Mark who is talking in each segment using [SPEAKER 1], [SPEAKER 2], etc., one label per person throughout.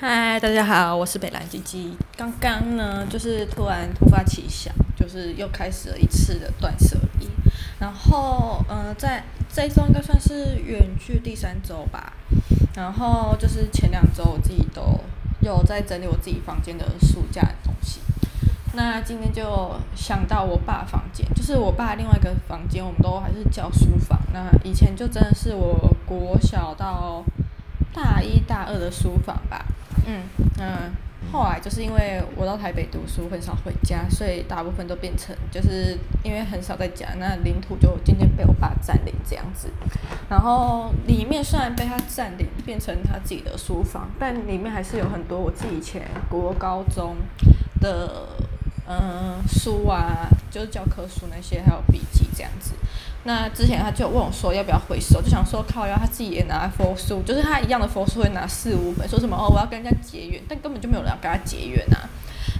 [SPEAKER 1] 嗨，大家好，我是北蓝鸡鸡。刚刚呢，就是突然突发奇想，就是又开始了一次的断舍离。然后，呃，在这一周应该算是远距第三周吧。然后就是前两周我自己都有在整理我自己房间的书架的东西。那今天就想到我爸房间，就是我爸另外一个房间，我们都还是叫书房。那以前就真的是我国小到大一大二的书房吧。嗯嗯，后来就是因为我到台北读书，很少回家，所以大部分都变成就是因为很少在家，那领土就渐渐被我爸占领这样子。然后里面虽然被他占领，变成他自己的书房，但里面还是有很多我自己以前国高中的嗯书啊，就是教科书那些，还有笔记这样子。那之前他就问我说要不要回收，就想说靠，要他自己也拿来佛书，就是他一样的佛书会拿四五本，说什么哦我要跟人家结缘，但根本就没有人要跟他结缘啊。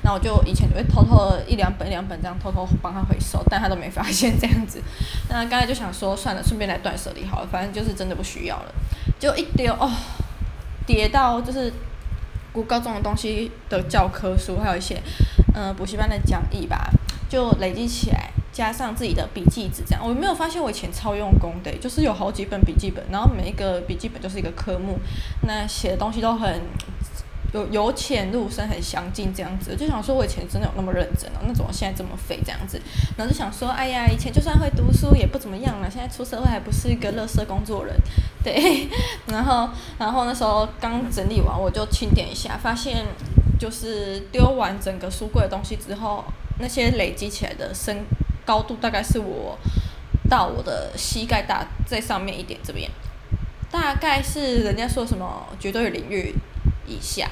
[SPEAKER 1] 那我就以前就会偷偷的一两本一两本这样偷偷帮他回收，但他都没发现这样子。那刚才就想说算了，顺便来断舍离好了，反正就是真的不需要了，就一丢哦，叠到就是国高中的东西的教科书，还有一些嗯补习班的讲义吧，就累积起来。加上自己的笔记纸，这样我没有发现我以前超用功的，就是有好几本笔记本，然后每一个笔记本就是一个科目，那写的东西都很有由浅入深，很详尽这样子。就想说我以前真的有那么认真哦，那怎么现在这么废这样子？然后就想说，哎呀，以前就算会读书也不怎么样了，现在出社会还不是一个乐色工作人，对。然后，然后那时候刚整理完，我就清点一下，发现就是丢完整个书柜的东西之后，那些累积起来的身。高度大概是我到我的膝盖大，在上面一点这边，大概是人家说什么绝对领域以下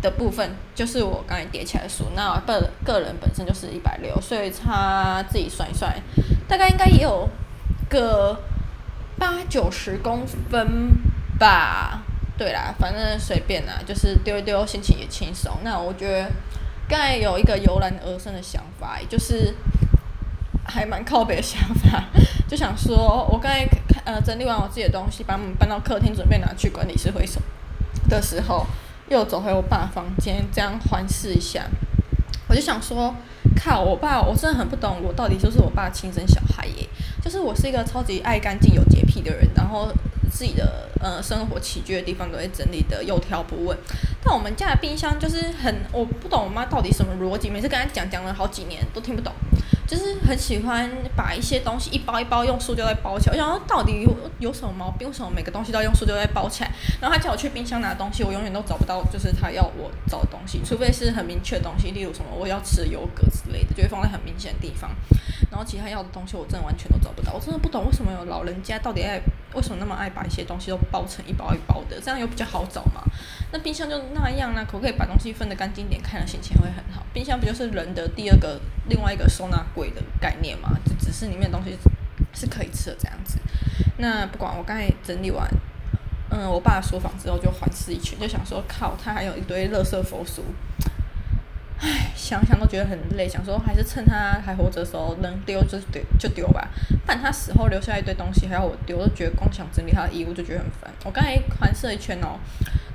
[SPEAKER 1] 的部分，就是我刚才叠起来的书。那个个人本身就是一百六，所以他自己算一算，大概应该也有个八九十公分吧。对啦，反正随便啦，就是丢一丢，心情也轻松。那我觉得刚才有一个油然而生的想法，就是。还蛮靠北的想法，就想说，我刚才呃整理完我自己的东西，把我们搬到客厅，准备拿去管理室回收的时候，又走回我爸房间，这样环视一下，我就想说，靠，我爸，我真的很不懂，我到底是不是我爸亲生小孩耶？就是我是一个超级爱干净、有洁癖的人，然后自己的呃生活起居的地方都会整理得有条不紊。但我们家的冰箱就是很，我不懂我妈到底什么逻辑，每次跟她讲讲了好几年都听不懂。就是很喜欢把一些东西一包一包用塑胶袋包起来，我想说到底有有什么毛病？为什么每个东西都要用塑胶袋包起来？然后她叫我去冰箱拿东西，我永远都找不到，就是她要我找的东西，除非是很明确的东西，例如什么我要吃的优格之类的，就会放在很明显的地方。然后其他要的东西我真的完全都找不到，我真的不懂为什么有老人家到底爱为什么那么爱把一些东西都包成一包一包的，这样又比较好找嘛？那冰箱就那样呢？可不可以把东西分得干净点，看了心情会很好？冰箱不就是人的第二个另外一个收纳柜的概念嘛？就只是里面的东西是可以吃的这样子。那不管我刚才整理完，嗯，我爸的书房之后就环视一圈，就想说靠，他还有一堆垃圾佛书。唉，想想都觉得很累，想说还是趁他还活着的时候能丢就丢就丢吧。不然他死后留下一堆东西还要我丢，就觉得光想整理他的衣物就觉得很烦。我刚才环视了一圈哦，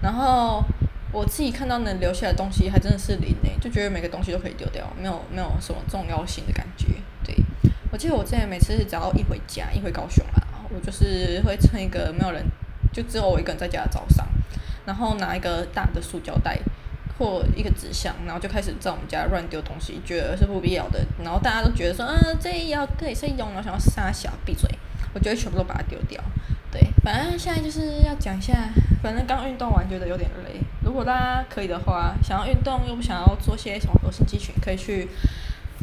[SPEAKER 1] 然后我自己看到能留下的东西还真的是零诶，就觉得每个东西都可以丢掉，没有没有什么重要性的感觉。对，我记得我之前每次只要一回家一回高雄啊，我就是会趁一个没有人，就只有我一个人在家的早上，然后拿一个大的塑胶袋。或一个纸箱，然后就开始在我们家乱丢东西，觉得是不必要的。然后大家都觉得说，嗯，这要可以是用，然后想要杀小闭嘴，我觉得全部都把它丢掉。对，反正现在就是要讲一下，反正刚运动完觉得有点累。如果大家可以的话，想要运动又不想要做些什么核心肌群，可以去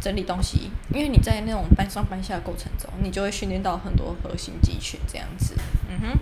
[SPEAKER 1] 整理东西，因为你在那种搬上搬下的过程中，你就会训练到很多核心肌群这样子。嗯哼。